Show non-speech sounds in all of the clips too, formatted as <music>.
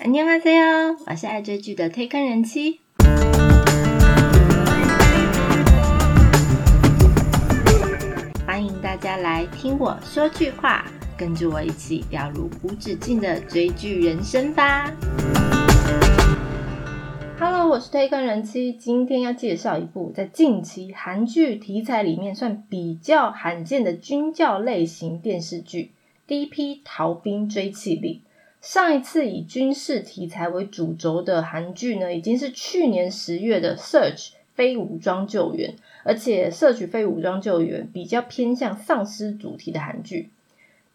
안녕하세요，我是爱追剧的推坑人妻。欢迎大家来听我说句话，跟着我一起掉入无止境的追剧人生吧。Hello，我是推坑人妻，今天要介绍一部在近期韩剧题材里面算比较罕见的军教类型电视剧《第一批逃兵追缉令》。 上一次以军事题材为主轴的韩剧呢，已经是去年十月的《Search 非武装救援》，而且《Search 非武装救援》比较偏向丧尸主题的韩剧。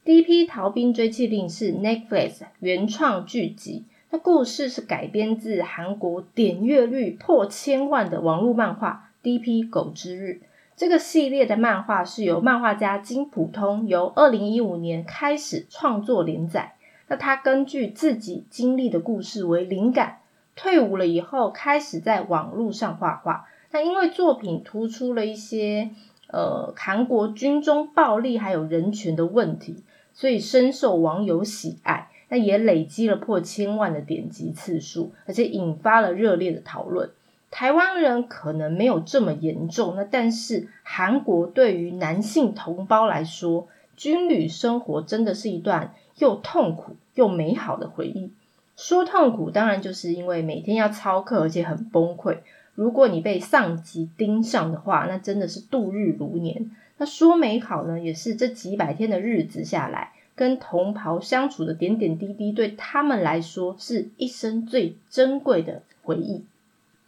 第一批逃兵追缉令是 Netflix 原创剧集，那故事是改编自韩国点阅率破千万的网络漫画《第一批狗之日》。这个系列的漫画是由漫画家金普通由二零一五年开始创作连载。那他根据自己经历的故事为灵感，退伍了以后开始在网络上画画。那因为作品突出了一些呃韩国军中暴力还有人权的问题，所以深受网友喜爱。那也累积了破千万的点击次数，而且引发了热烈的讨论。台湾人可能没有这么严重，那但是韩国对于男性同胞来说，军旅生活真的是一段。又痛苦又美好的回忆。说痛苦，当然就是因为每天要操课，而且很崩溃。如果你被上级盯上的话，那真的是度日如年。那说美好呢，也是这几百天的日子下来，跟同袍相处的点点滴滴，对他们来说是一生最珍贵的回忆。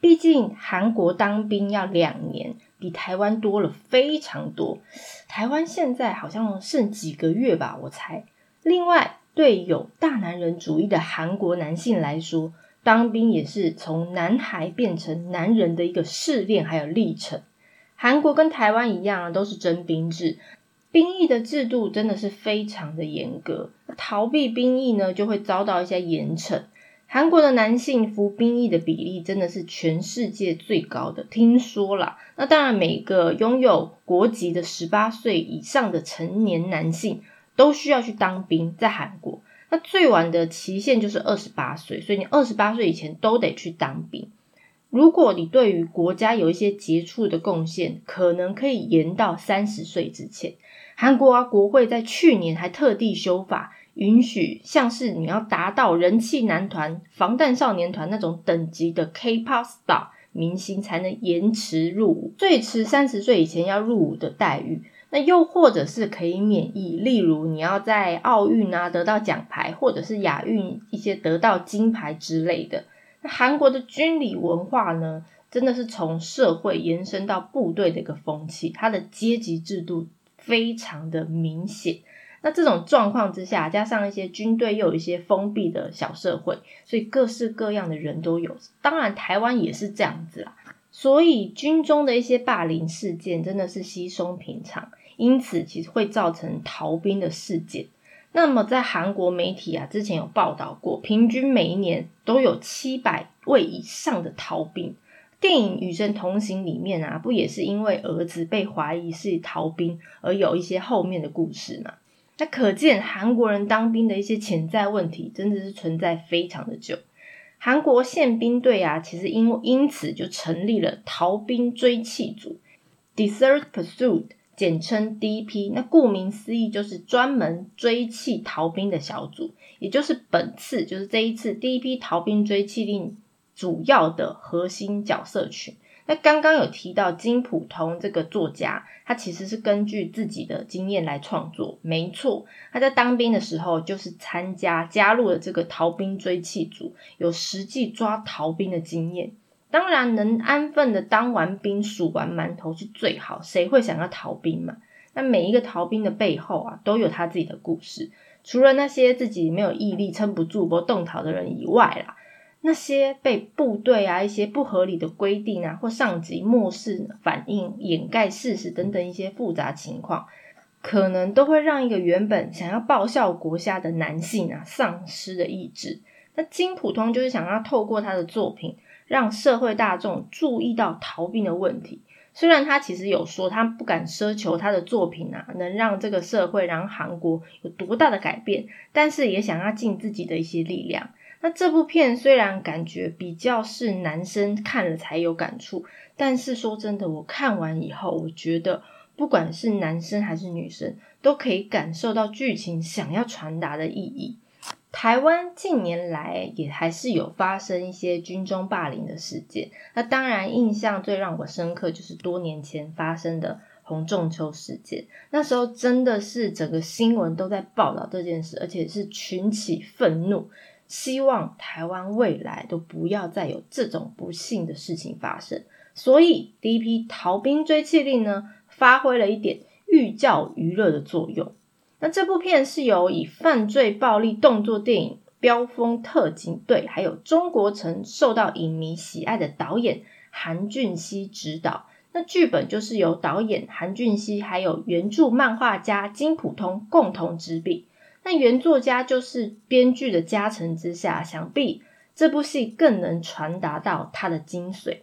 毕竟韩国当兵要两年，比台湾多了非常多。台湾现在好像剩几个月吧，我猜。另外，对有大男人主义的韩国男性来说，当兵也是从男孩变成男人的一个试炼还有历程。韩国跟台湾一样啊，都是征兵制，兵役的制度真的是非常的严格。逃避兵役呢，就会遭到一些严惩。韩国的男性服兵役的比例真的是全世界最高的，听说了。那当然，每个拥有国籍的十八岁以上的成年男性。都需要去当兵，在韩国，那最晚的期限就是二十八岁，所以你二十八岁以前都得去当兵。如果你对于国家有一些杰出的贡献，可能可以延到三十岁之前。韩国啊，国会在去年还特地修法，允许像是你要达到人气男团、防弹少年团那种等级的 K-pop star 明星，才能延迟入伍，最迟三十岁以前要入伍的待遇。那又或者是可以免疫，例如你要在奥运啊得到奖牌，或者是亚运一些得到金牌之类的。那韩国的军礼文化呢，真的是从社会延伸到部队的一个风气，它的阶级制度非常的明显。那这种状况之下，加上一些军队又有一些封闭的小社会，所以各式各样的人都有。当然，台湾也是这样子啦。所以军中的一些霸凌事件真的是稀松平常，因此其实会造成逃兵的事件。那么在韩国媒体啊，之前有报道过，平均每一年都有七百位以上的逃兵。电影《与神同行》里面啊，不也是因为儿子被怀疑是逃兵而有一些后面的故事嘛？那可见韩国人当兵的一些潜在问题，真的是存在非常的久。韩国宪兵队啊，其实因因此就成立了逃兵追缉组 （Desert Pursuit），简称 DP。那顾名思义，就是专门追弃逃兵的小组，也就是本次就是这一次第一批逃兵追弃令主要的核心角色群。那刚刚有提到金普通这个作家，他其实是根据自己的经验来创作。没错，他在当兵的时候就是参加加入了这个逃兵追弃组，有实际抓逃兵的经验。当然，能安分的当完兵、数完馒头是最好。谁会想要逃兵嘛？那每一个逃兵的背后啊，都有他自己的故事。除了那些自己没有毅力、撑不住不动逃的人以外啦。那些被部队啊一些不合理的规定啊或上级漠视、反应、掩盖事实等等一些复杂情况，可能都会让一个原本想要报效国家的男性啊丧失了意志。那金普通就是想要透过他的作品，让社会大众注意到逃兵的问题。虽然他其实有说他不敢奢求他的作品啊能让这个社会、让韩国有多大的改变，但是也想要尽自己的一些力量。那这部片虽然感觉比较是男生看了才有感触，但是说真的，我看完以后，我觉得不管是男生还是女生，都可以感受到剧情想要传达的意义。台湾近年来也还是有发生一些军中霸凌的事件，那当然印象最让我深刻就是多年前发生的洪仲秋事件，那时候真的是整个新闻都在报道这件事，而且是群起愤怒。希望台湾未来都不要再有这种不幸的事情发生。所以第一批逃兵追缉令呢，发挥了一点寓教于乐的作用。那这部片是由以犯罪暴力动作电影《飙风特警队》还有中国城受到影迷喜爱的导演韩俊熙执导。那剧本就是由导演韩俊熙还有原著漫画家金普通共同执笔。那原作家就是编剧的加成之下，想必这部戏更能传达到它的精髓。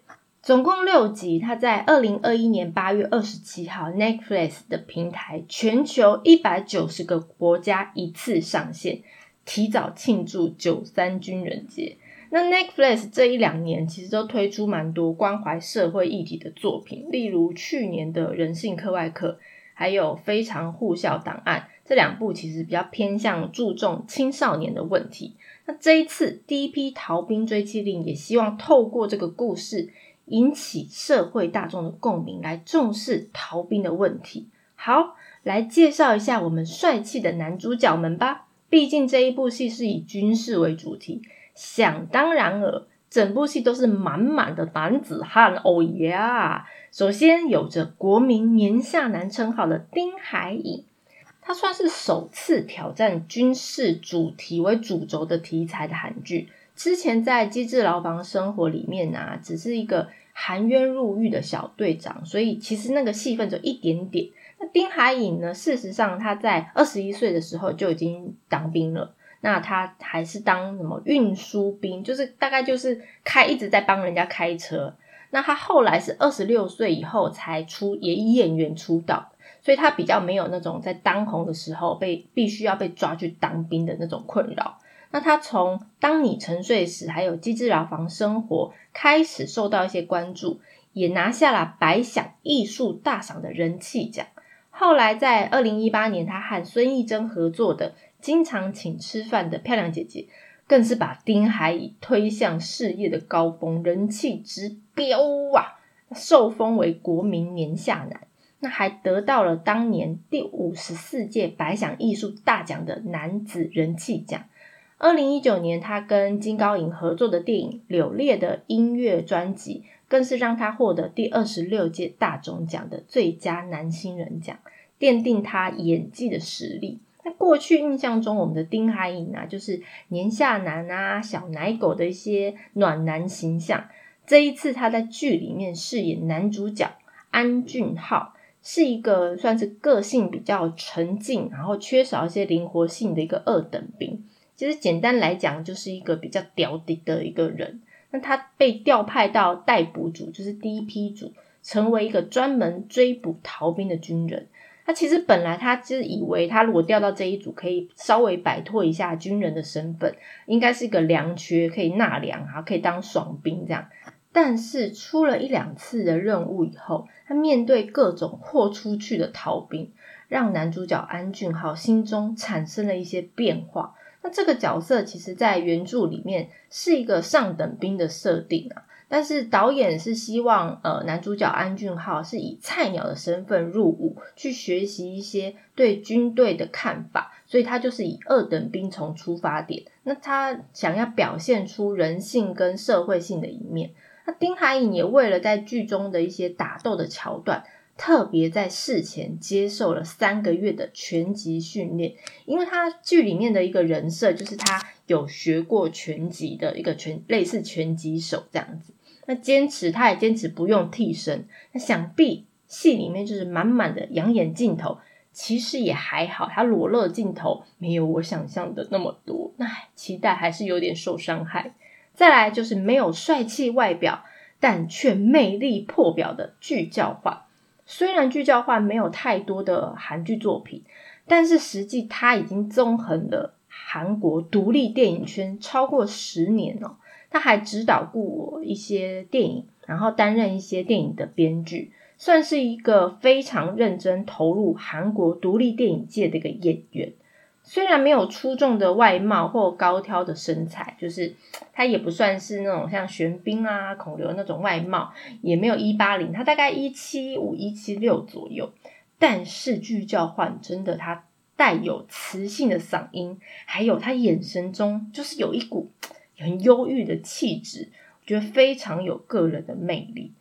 总共六集，它在二零二一年八月二十七号 Netflix 的平台，全球一百九十个国家一次上线，提早庆祝九三军人节。那 Netflix 这一两年其实都推出蛮多关怀社会议题的作品，例如去年的人性课外课，还有非常护校档案。这两部其实比较偏向注重青少年的问题。那这一次第一批逃兵追缉令，也希望透过这个故事引起社会大众的共鸣，来重视逃兵的问题。好，来介绍一下我们帅气的男主角们吧。毕竟这一部戏是以军事为主题，想当然尔，整部戏都是满满的男子汉。哦耶！首先有着国民年下男称号的丁海寅。他算是首次挑战军事主题为主轴的题材的韩剧。之前在《机智牢房生活》里面啊，只是一个含冤入狱的小队长，所以其实那个戏份就一点点。那丁海寅呢，事实上他在二十一岁的时候就已经当兵了。那他还是当什么运输兵，就是大概就是开一直在帮人家开车。那他后来是二十六岁以后才出，也演员出道。所以他比较没有那种在当红的时候被必须要被抓去当兵的那种困扰。那他从当你沉睡时，还有机智牢房生活开始受到一些关注，也拿下了百想艺术大赏的人气奖。后来在二零一八年，他和孙艺珍合作的《经常请吃饭的漂亮姐姐》，更是把丁海寅推向事业的高峰，人气直飙啊！受封为国民年下男。那还得到了当年第五十四届百想艺术大奖的男子人气奖。二零一九年，他跟金高银合作的电影《柳烈》的音乐专辑，更是让他获得第二十六届大总奖的最佳男新人奖，奠定他演技的实力。那过去印象中，我们的丁海寅啊，就是年下男啊、小奶狗的一些暖男形象。这一次，他在剧里面饰演男主角安俊浩。是一个算是个性比较沉静，然后缺少一些灵活性的一个二等兵。其实简单来讲，就是一个比较屌的的一个人。那他被调派到逮捕组，就是第一批组，成为一个专门追捕逃兵的军人。他其实本来他就是以为，他如果调到这一组，可以稍微摆脱一下军人的身份，应该是一个良缺，可以纳粮啊，可以当爽兵这样。但是出了一两次的任务以后，他面对各种豁出去的逃兵，让男主角安俊浩心中产生了一些变化。那这个角色其实，在原著里面是一个上等兵的设定啊，但是导演是希望呃男主角安俊浩是以菜鸟的身份入伍，去学习一些对军队的看法，所以他就是以二等兵从出发点。那他想要表现出人性跟社会性的一面。那丁海寅也为了在剧中的一些打斗的桥段，特别在事前接受了三个月的拳击训练，因为他剧里面的一个人设就是他有学过拳击的一个拳类似拳击手这样子。那坚持他也坚持不用替身，那想必戏里面就是满满的养眼镜头，其实也还好，他裸露镜头没有我想象的那么多，那期待还是有点受伤害。再来就是没有帅气外表，但却魅力破表的剧教化。虽然剧教化没有太多的韩剧作品，但是实际他已经纵横了韩国独立电影圈超过十年哦。他还指导过一些电影，然后担任一些电影的编剧，算是一个非常认真投入韩国独立电影界的一个演员。虽然没有出众的外貌或高挑的身材，就是他也不算是那种像玄彬啊、孔刘那种外貌，也没有一八零，他大概一七五、一七六左右。但是剧教换真的，他带有磁性的嗓音，还有他眼神中就是有一股很忧郁的气质，我觉得非常有个人的魅力。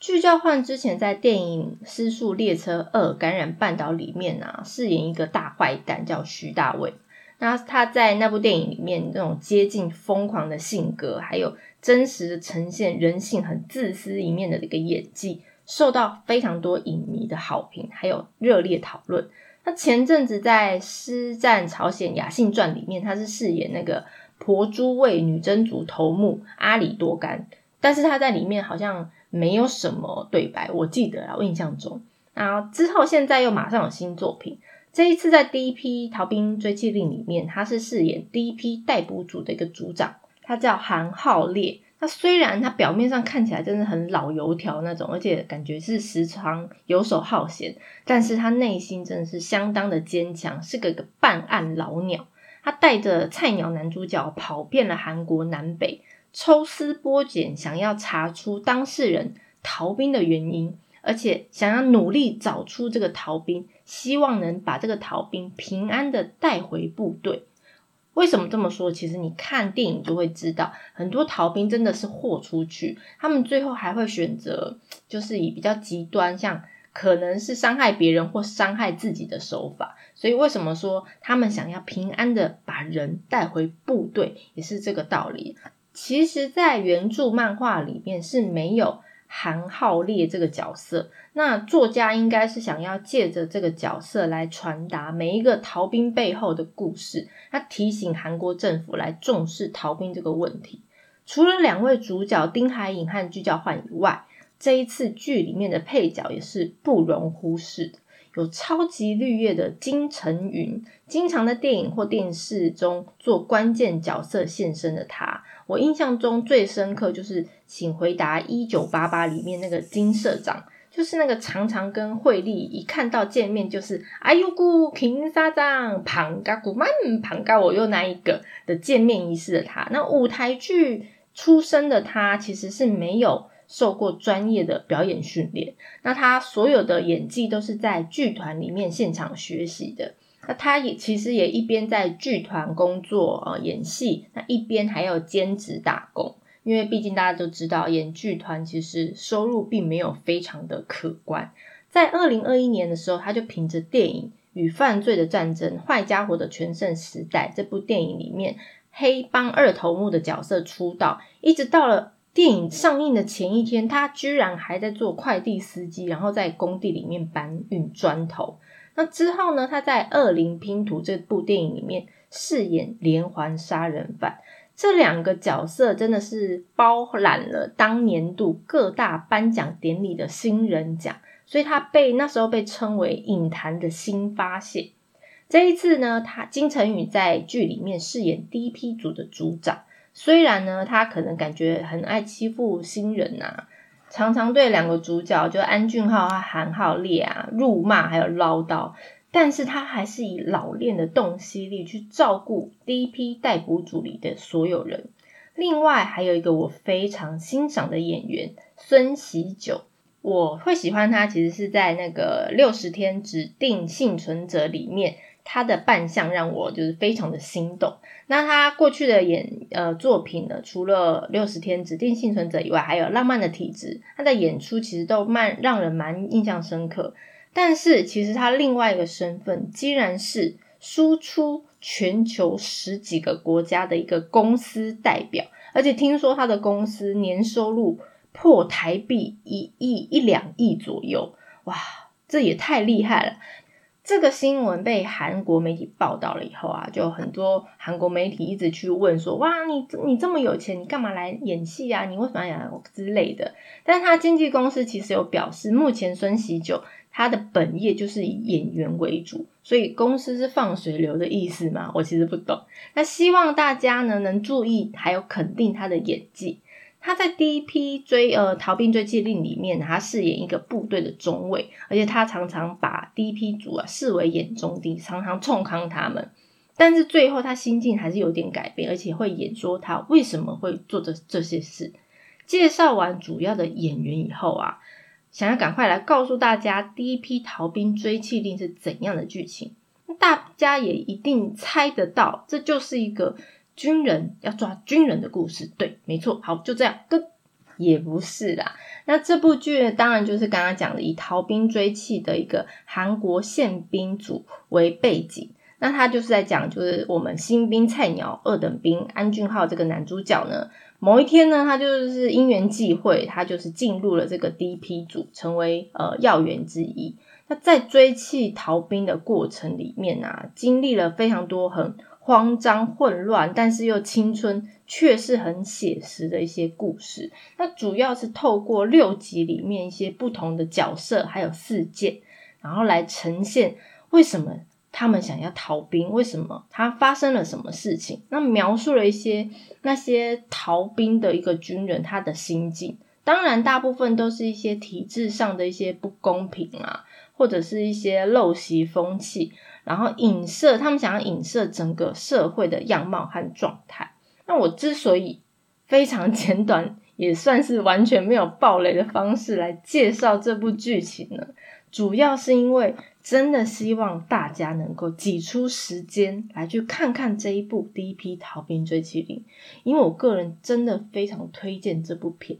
具教焕之前在电影《失速列车二：感染半岛》里面啊，饰演一个大坏蛋，叫徐大卫。那他在那部电影里面那种接近疯狂的性格，还有真实的呈现人性很自私一面的一个演技，受到非常多影迷的好评，还有热烈讨论。那前阵子在《师战朝鲜雅信传》里面，他是饰演那个婆珠卫女真族头目阿里多干，但是他在里面好像。没有什么对白，我记得啊，我印象中。然后之后现在又马上有新作品，这一次在第一批逃兵追缉令里面，他是饰演第一批逮捕组的一个组长，他叫韩浩烈。他虽然他表面上看起来真的很老油条那种，而且感觉是时常游手好闲，但是他内心真的是相当的坚强，是个个办案老鸟。他带着菜鸟男主角跑遍了韩国南北。抽丝剥茧，想要查出当事人逃兵的原因，而且想要努力找出这个逃兵，希望能把这个逃兵平安的带回部队。为什么这么说？其实你看电影就会知道，很多逃兵真的是豁出去，他们最后还会选择就是以比较极端，像可能是伤害别人或伤害自己的手法。所以为什么说他们想要平安的把人带回部队，也是这个道理。其实，在原著漫画里面是没有韩浩烈这个角色。那作家应该是想要借着这个角色来传达每一个逃兵背后的故事，他提醒韩国政府来重视逃兵这个问题。除了两位主角丁海寅和具教焕以外，这一次剧里面的配角也是不容忽视的。有超级绿叶的金城云，经常在电影或电视中做关键角色现身的他，我印象中最深刻就是《请回答一九八八》里面那个金社长，就是那个常常跟惠利一看到见面就是哎呦姑平沙掌庞嘎古曼庞嘎我又那一个的见面仪式的他，那舞台剧出身的他其实是没有。受过专业的表演训练，那他所有的演技都是在剧团里面现场学习的。那他也其实也一边在剧团工作啊演戏，那一边还要兼职打工。因为毕竟大家都知道，演剧团其实收入并没有非常的可观。在二零二一年的时候，他就凭着电影《与犯罪的战争：坏家伙的全盛时代》这部电影里面黑帮二头目的角色出道，一直到了。电影上映的前一天，他居然还在做快递司机，然后在工地里面搬运砖头。那之后呢？他在《恶灵拼图》这部电影里面饰演连环杀人犯，这两个角色真的是包揽了当年度各大颁奖典礼的新人奖，所以他被那时候被称为影坛的新发现。这一次呢，他金晨宇在剧里面饰演第一批组的组长。虽然呢，他可能感觉很爱欺负新人呐，常常对两个主角就安俊浩和韩浩烈啊辱骂还有唠叨，但是他还是以老练的洞悉力去照顾第一批逮捕组里的所有人。另外还有一个我非常欣赏的演员孙喜九，我会喜欢他，其实是在那个六十天指定幸存者里面。他的扮相让我就是非常的心动。那他过去的演呃作品呢，除了六十天指定幸存者以外，还有浪漫的体质。他的演出其实都蛮让人蛮印象深刻。但是其实他另外一个身份，竟然是输出全球十几个国家的一个公司代表，而且听说他的公司年收入破台币一亿一两亿左右，哇，这也太厉害了。这个新闻被韩国媒体报道了以后啊，就很多韩国媒体一直去问说：“哇，你你这么有钱，你干嘛来演戏啊？你为什么要演之类的？”但是他经纪公司其实有表示，目前孙喜九他的本业就是以演员为主，所以公司是放水流的意思吗？我其实不懂。那希望大家呢能注意，还有肯定他的演技。他在第一批追呃逃兵追缉令里面，他饰演一个部队的中尉，而且他常常把第一批组啊视为眼中钉，常常冲康他们。但是最后他心境还是有点改变，而且会演说他为什么会做这这些事。介绍完主要的演员以后啊，想要赶快来告诉大家第一批逃兵追缉令是怎样的剧情。大家也一定猜得到，这就是一个。军人要抓军人的故事，对，没错，好，就这样，跟也不是啦。那这部剧当然就是刚刚讲的以逃兵追缉的一个韩国宪兵组为背景，那他就是在讲，就是我们新兵菜鸟二等兵安俊浩这个男主角呢，某一天呢，他就是因缘际会，他就是进入了这个第一批组，成为呃要员之一。那在追缉逃兵的过程里面啊，经历了非常多很。慌张、混乱，但是又青春，却是很写实的一些故事。那主要是透过六集里面一些不同的角色，还有事件，然后来呈现为什么他们想要逃兵，为什么他发生了什么事情。那描述了一些那些逃兵的一个军人他的心境。当然，大部分都是一些体制上的一些不公平啊，或者是一些陋习风气。然后影射他们想要影射整个社会的样貌和状态。那我之所以非常 <laughs> 简短，也算是完全没有暴雷的方式来介绍这部剧情呢，主要是因为真的希望大家能够挤出时间来去看看这一部《第一批逃兵追击令》，因为我个人真的非常推荐这部片。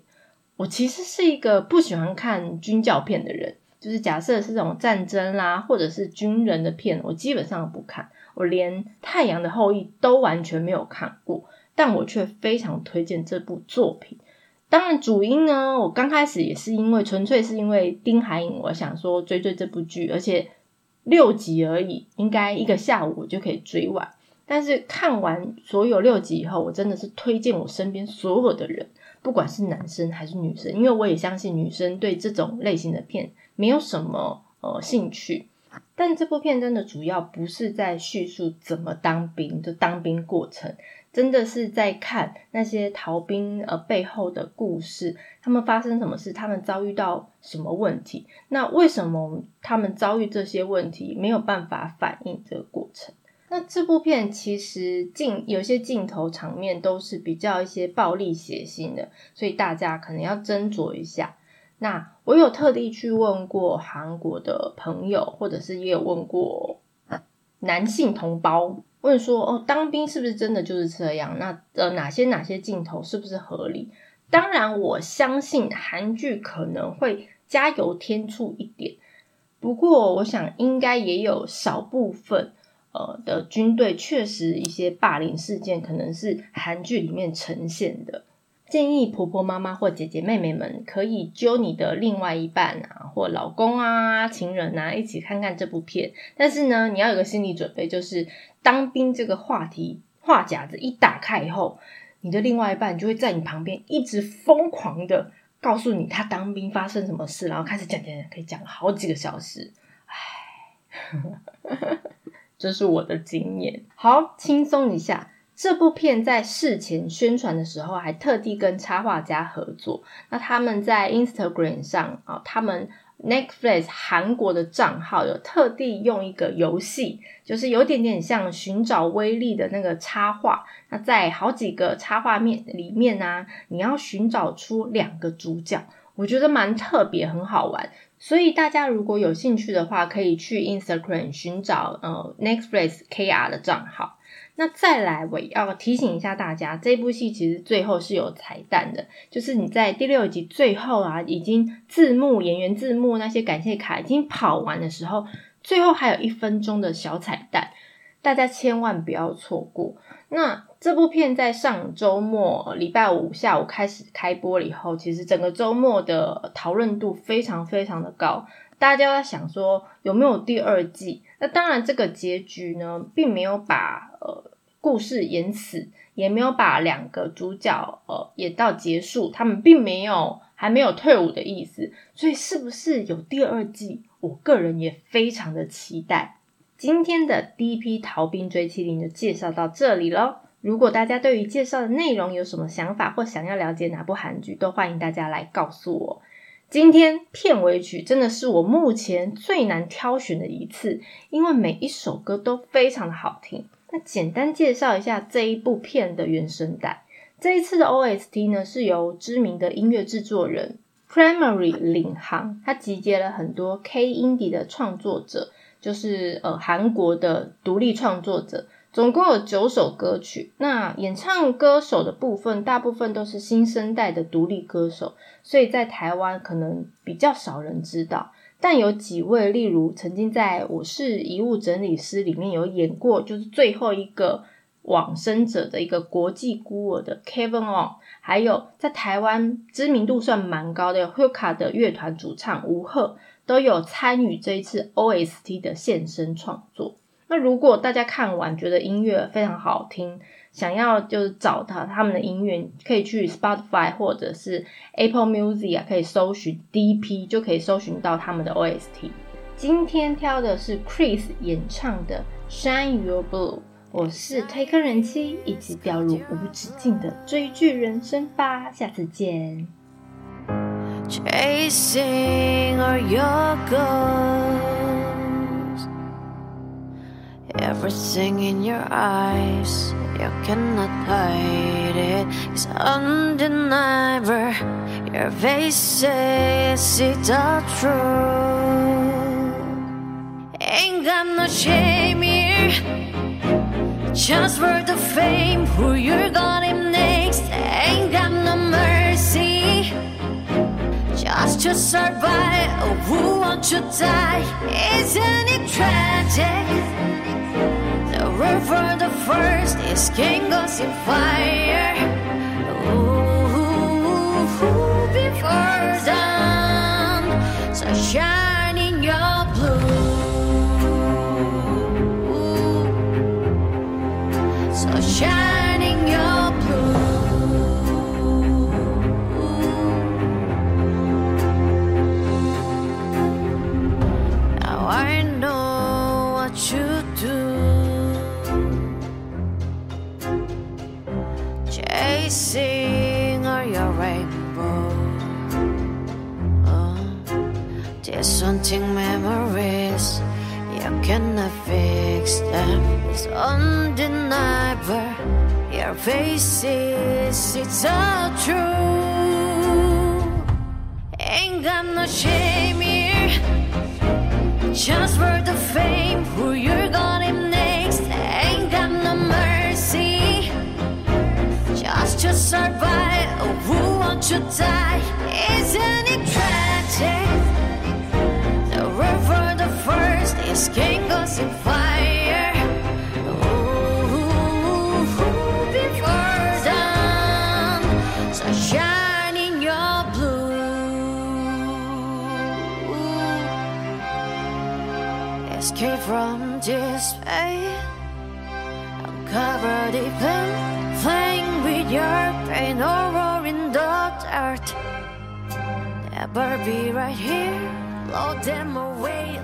我其实是一个不喜欢看军教片的人。就是假设是这种战争啦，或者是军人的片，我基本上不看。我连《太阳的后裔》都完全没有看过，但我却非常推荐这部作品。当然，主因呢，我刚开始也是因为纯粹是因为丁海颖，我想说追追这部剧，而且六集而已，应该一个下午我就可以追完。但是看完所有六集以后，我真的是推荐我身边所有的人，不管是男生还是女生，因为我也相信女生对这种类型的片。没有什么呃兴趣，但这部片真的主要不是在叙述怎么当兵的当兵过程，真的是在看那些逃兵呃背后的故事，他们发生什么事，他们遭遇到什么问题，那为什么他们遭遇这些问题没有办法反映这个过程？那这部片其实镜有些镜头场面都是比较一些暴力血腥的，所以大家可能要斟酌一下。那我有特地去问过韩国的朋友，或者是也有问过男性同胞，问说哦，当兵是不是真的就是这样？那呃，哪些哪些镜头是不是合理？当然，我相信韩剧可能会加油添醋一点，不过我想应该也有少部分呃的军队确实一些霸凌事件，可能是韩剧里面呈现的。建议婆婆妈妈或姐姐妹妹们可以揪你的另外一半啊，或老公啊、情人啊，一起看看这部片。但是呢，你要有个心理准备，就是当兵这个话题话匣子一打开以后，你的另外一半就会在你旁边一直疯狂的告诉你他当兵发生什么事，然后开始讲讲讲，可以讲好几个小时。唉，<laughs> 这是我的经验。好，轻松一下。这部片在事前宣传的时候，还特地跟插画家合作。那他们在 Instagram 上啊，他们 Netflix 韩国的账号有特地用一个游戏，就是有点点像寻找威力的那个插画。那在好几个插画面里面呢，你要寻找出两个主角，我觉得蛮特别，很好玩。所以大家如果有兴趣的话，可以去 Instagram 寻找呃 Netflix KR 的账号。那再来，我要提醒一下大家，这部戏其实最后是有彩蛋的，就是你在第六集最后啊，已经字幕演员字幕那些感谢卡已经跑完的时候，最后还有一分钟的小彩蛋，大家千万不要错过。那这部片在上周末礼拜五下午开始开播了以后，其实整个周末的讨论度非常非常的高，大家在想说有没有第二季？那当然，这个结局呢，并没有把呃。故事演死，也没有把两个主角呃演到结束，他们并没有还没有退伍的意思，所以是不是有第二季？我个人也非常的期待。今天的第一批逃兵追妻令就介绍到这里喽。如果大家对于介绍的内容有什么想法，或想要了解哪部韩剧，都欢迎大家来告诉我。今天片尾曲真的是我目前最难挑选的一次，因为每一首歌都非常的好听。那简单介绍一下这一部片的原声带。这一次的 OST 呢，是由知名的音乐制作人 Primary 领航，他集结了很多 K Indie 的创作者，就是呃韩国的独立创作者。总共有九首歌曲，那演唱歌手的部分大部分都是新生代的独立歌手，所以在台湾可能比较少人知道。但有几位，例如曾经在我是遗物整理师里面有演过，就是最后一个往生者的一个国际孤儿的 Kevin On，还有在台湾知名度算蛮高的 Huka 的乐团主唱吴赫，都有参与这一次 OST 的现身创作。那如果大家看完觉得音乐非常好听，想要就是找他他们的音乐，可以去 Spotify 或者是 Apple Music 啊，可以搜寻 DP 就可以搜寻到他们的 OST。今天挑的是 Chris 演唱的 Shine Your Blue。我是推坑人妻，一起掉入无止境的追剧人生吧，下次见。Chasing your goals. Everything in your eyes, you cannot hide it. It's undeniable. Your face says it's all true. Ain't got no shame here. Just for the fame, who you're gonna next. Ain't got no mercy. Just to survive, who wants to die? Isn't it tragic? Room for the first is king goes in fire. Ooh, before dawn, so in your blue. So Your face is, it's all true. Ain't got no shame here. Just for the fame, who you're gonna next. Ain't got no mercy just to survive. Who wants to die? From this pain. Uncover the pain playing with your pain roar in the dirt. Never be right here, blow them away.